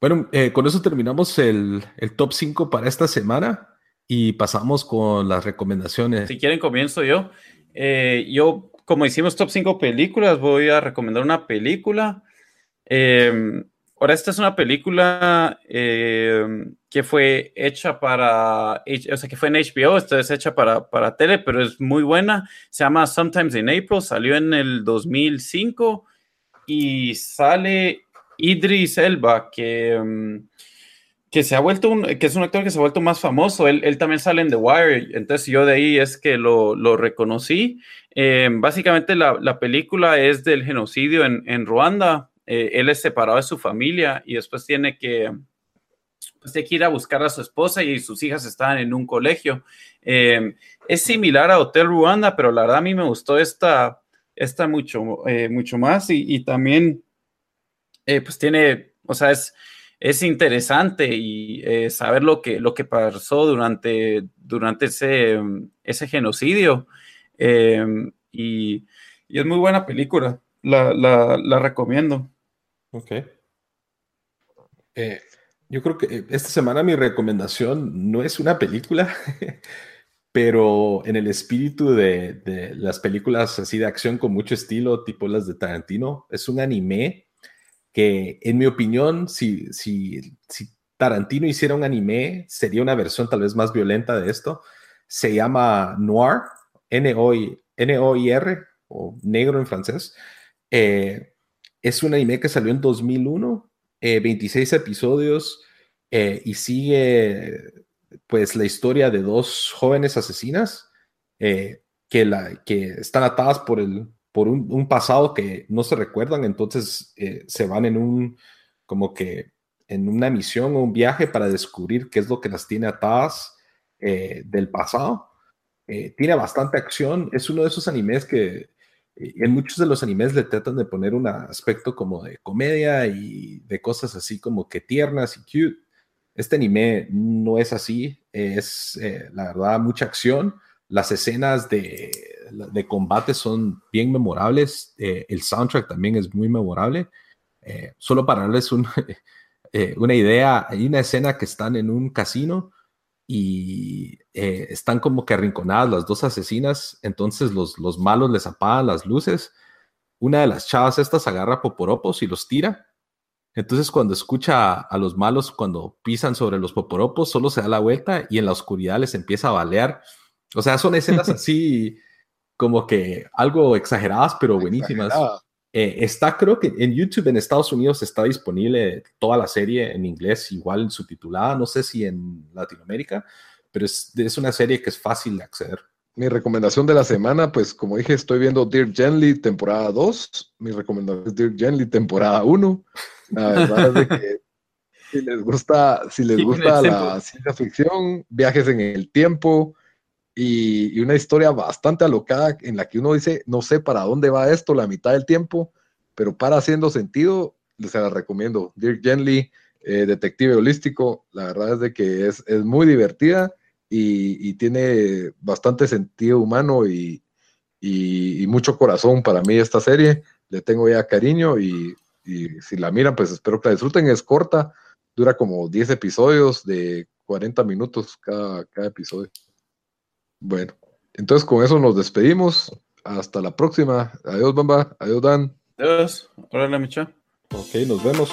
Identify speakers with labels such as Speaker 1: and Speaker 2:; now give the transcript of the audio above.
Speaker 1: Bueno, eh, con eso terminamos el, el top 5 para esta semana y pasamos con las recomendaciones.
Speaker 2: Si quieren, comienzo yo. Eh, yo, como hicimos top 5 películas, voy a recomendar una película. Eh, ahora, esta es una película que fue hecha para, o sea, que fue en HBO, esta es hecha para, para tele, pero es muy buena. Se llama Sometimes in April, salió en el 2005 y sale Idris Elba, que, mm, que se ha vuelto un, que es un actor que se ha vuelto más famoso. Él, él también sale en The Wire, entonces yo de ahí es que lo, lo reconocí. Eh, básicamente la, la, película es del genocidio en, en Ruanda. Eh, él es separado de su familia y después tiene que, pues, tiene que ir a buscar a su esposa y sus hijas están en un colegio. Eh, es similar a Hotel Ruanda, pero la verdad a mí me gustó esta, esta mucho, mucho más y, y también eh, pues tiene, o sea, es, es interesante y eh, saber lo que, lo que pasó durante, durante ese, ese genocidio. Em, y, es muy buena película, la, la, recomiendo.
Speaker 1: Ok. Eh, yo creo que esta semana mi recomendación no es una película, pero en el espíritu de, de, las películas así de acción con mucho estilo, tipo las de Tarantino, es un anime que en mi opinión, si, si, si Tarantino hiciera un anime, sería una versión tal vez más violenta de esto. Se llama Noir, N-O-I-R, o negro en francés. Eh, es un anime que salió en 2001, 26 eh, episodios, eh, y sigue pues la historia de dos jóvenes asesinas que, la, que están atadas por el, por un, pasado que no se recuerdan, entonces eh, se van en un, como que en una misión o un viaje para descubrir qué es lo que las tiene atadas eh, del pasado. Eh, tiene bastante acción, es uno de esos animes que en muchos de los animes le tratan de poner un aspecto como de comedia y de cosas así como que tiernas y cute. Este anime no es así, es la verdad mucha acción. Las escenas de, de combate son bien memorables. Eh, el soundtrack también es muy memorable. Eh, solo para darles eh, una idea, hay una escena que están en un casino y están como que arrinconadas las dos asesinas, entonces los, los malos les apagan las luces. Una de las chavas estas agarra poporopos y los tira. Entonces cuando escucha a los malos cuando pisan sobre los poporopos, solo se da la vuelta y en la oscuridad les empieza a balear. O sea, son escenas así como que algo exageradas, pero buenísimas. Eh, está, creo que en YouTube en Estados Unidos está disponible toda la serie en inglés, igual subtitulada, no sé si en Latinoamérica, pero es, es una serie que es fácil de acceder.
Speaker 3: Mi recomendación de la semana, pues como dije, estoy viendo Dear Gently temporada 2. Mi recomendación es Dear Gently temporada 1. La verdad es que si les gusta, si les gusta la ciencia ficción, viajes en el tiempo, y, una historia bastante alocada en la que uno dice, no sé para dónde va esto la mitad del tiempo, pero para haciendo sentido, les la recomiendo. Dirk Gently, eh, Detective Holístico, la verdad es de que es, es muy divertida y, tiene bastante sentido humano y, y, mucho corazón para mí esta serie. Le tengo ya cariño y, si la miran, pues espero que la disfruten. Es corta, dura como 10 episodios de 40 minutos cada, cada episodio. Bueno, entonces con eso nos despedimos. Hasta la próxima. Adiós, Bamba. Adiós, Dan.
Speaker 2: Adiós. Hola, Micha.
Speaker 1: Ok, nos vemos.